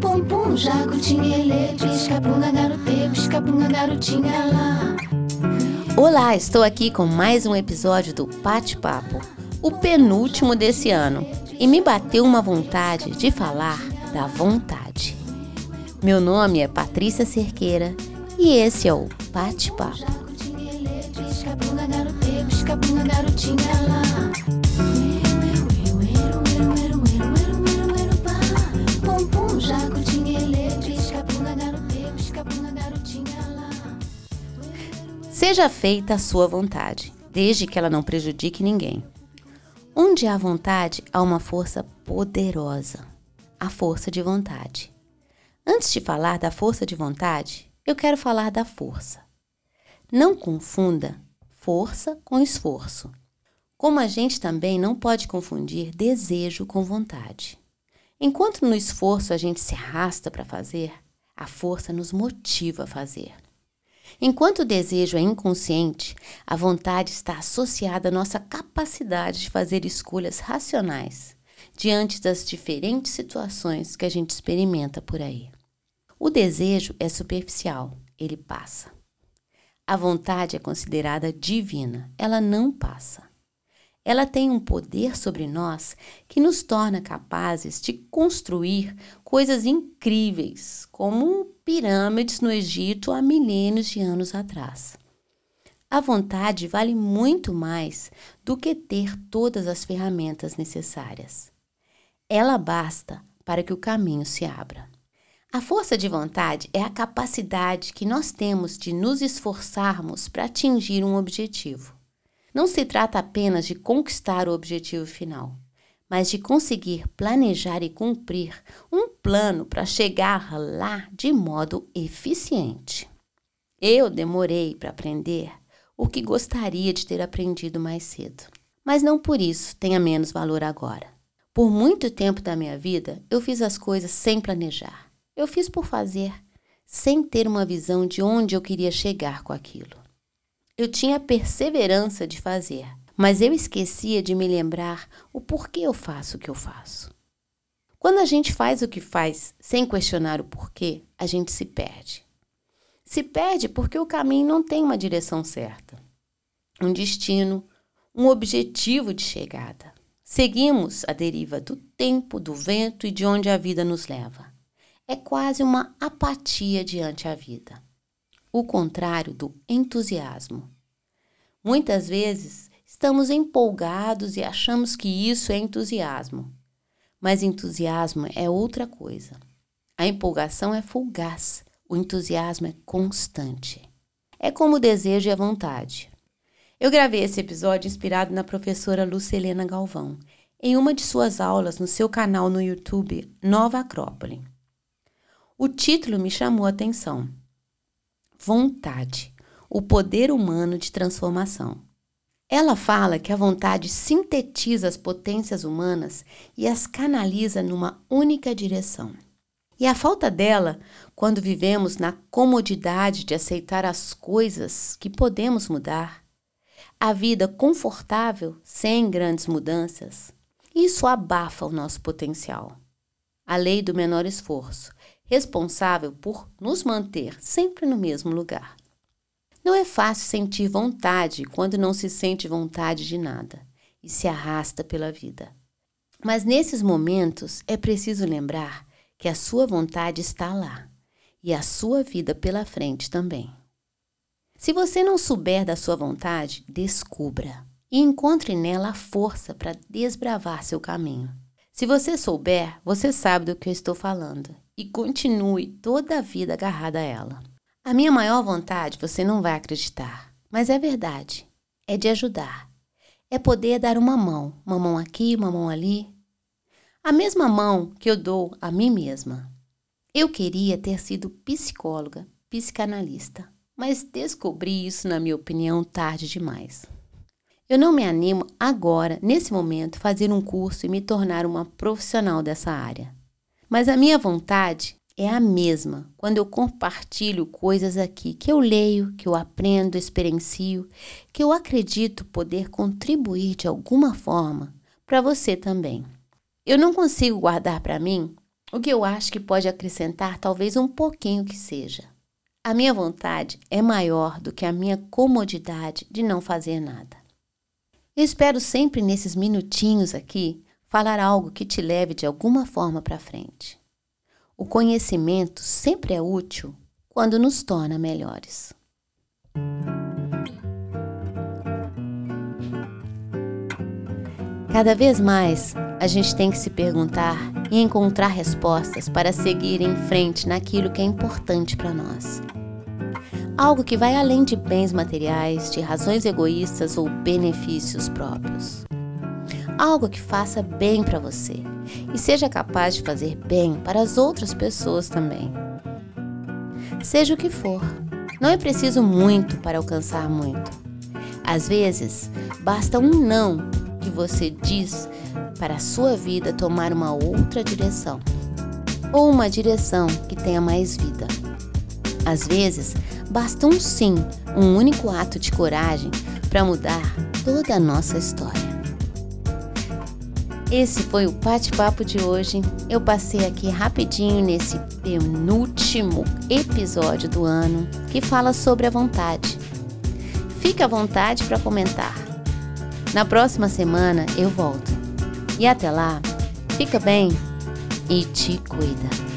Pum pum, jacutinha, ele, pisca bunda, garote, pisca garotinha lá. Olá, estou aqui com mais um episódio do Pate Papo, o penúltimo desse ano, e me bateu uma vontade de falar da vontade. Meu nome é Patrícia Cerqueira e esse é o Pate Papo. Seja feita a sua vontade, desde que ela não prejudique ninguém. Onde há vontade, há uma força poderosa, a força de vontade. Antes de falar da força de vontade, eu quero falar da força. Não confunda força com esforço. Como a gente também não pode confundir desejo com vontade. Enquanto no esforço a gente se arrasta para fazer, a força nos motiva a fazer. Enquanto o desejo é inconsciente, a vontade está associada à nossa capacidade de fazer escolhas racionais diante das diferentes situações que a gente experimenta por aí. O desejo é superficial, ele passa. A vontade é considerada divina, ela não passa. Ela tem um poder sobre nós que nos torna capazes de construir coisas incríveis, como pirâmides no Egito há milênios de anos atrás. A vontade vale muito mais do que ter todas as ferramentas necessárias. Ela basta para que o caminho se abra. A força de vontade é a capacidade que nós temos de nos esforçarmos para atingir um objetivo. Não se trata apenas de conquistar o objetivo final, mas de conseguir planejar e cumprir um plano para chegar lá de modo eficiente. Eu demorei para aprender o que gostaria de ter aprendido mais cedo, mas não por isso tenha menos valor agora. Por muito tempo da minha vida, eu fiz as coisas sem planejar. Eu fiz por fazer, sem ter uma visão de onde eu queria chegar com aquilo. Eu tinha perseverança de fazer, mas eu esquecia de me lembrar o porquê eu faço o que eu faço. Quando a gente faz o que faz sem questionar o porquê, a gente se perde. Se perde porque o caminho não tem uma direção certa, um destino, um objetivo de chegada. Seguimos a deriva do tempo, do vento e de onde a vida nos leva. É quase uma apatia diante a vida o contrário do entusiasmo. Muitas vezes estamos empolgados e achamos que isso é entusiasmo, mas entusiasmo é outra coisa. A empolgação é fugaz, o entusiasmo é constante. É como o desejo e a vontade. Eu gravei esse episódio inspirado na professora Lucelena Galvão, em uma de suas aulas no seu canal no YouTube Nova Acrópole. O título me chamou a atenção vontade, o poder humano de transformação. Ela fala que a vontade sintetiza as potências humanas e as canaliza numa única direção. E a falta dela, quando vivemos na comodidade de aceitar as coisas que podemos mudar, a vida confortável sem grandes mudanças, isso abafa o nosso potencial. A lei do menor esforço responsável por nos manter sempre no mesmo lugar. Não é fácil sentir vontade quando não se sente vontade de nada e se arrasta pela vida. Mas nesses momentos é preciso lembrar que a sua vontade está lá e a sua vida pela frente também. Se você não souber da sua vontade, descubra e encontre nela a força para desbravar seu caminho. Se você souber, você sabe do que eu estou falando e continue toda a vida agarrada a ela. A minha maior vontade, você não vai acreditar, mas é verdade, é de ajudar. É poder dar uma mão, uma mão aqui, uma mão ali. A mesma mão que eu dou a mim mesma. Eu queria ter sido psicóloga, psicanalista, mas descobri isso, na minha opinião, tarde demais. Eu não me animo agora, nesse momento, fazer um curso e me tornar uma profissional dessa área. Mas a minha vontade é a mesma quando eu compartilho coisas aqui que eu leio, que eu aprendo, experiencio, que eu acredito poder contribuir de alguma forma para você também. Eu não consigo guardar para mim o que eu acho que pode acrescentar talvez um pouquinho que seja. A minha vontade é maior do que a minha comodidade de não fazer nada. Eu espero sempre nesses minutinhos aqui falar algo que te leve de alguma forma para frente. O conhecimento sempre é útil quando nos torna melhores. Cada vez mais a gente tem que se perguntar e encontrar respostas para seguir em frente naquilo que é importante para nós. Algo que vai além de bens materiais, de razões egoístas ou benefícios próprios. Algo que faça bem para você e seja capaz de fazer bem para as outras pessoas também. Seja o que for, não é preciso muito para alcançar muito. Às vezes, basta um não que você diz para a sua vida tomar uma outra direção, ou uma direção que tenha mais vida. Às vezes, basta um sim, um único ato de coragem para mudar toda a nossa história. Esse foi o bate-papo de hoje. Eu passei aqui rapidinho nesse penúltimo episódio do ano que fala sobre a vontade. Fique à vontade para comentar. Na próxima semana eu volto. E até lá, fica bem e te cuida.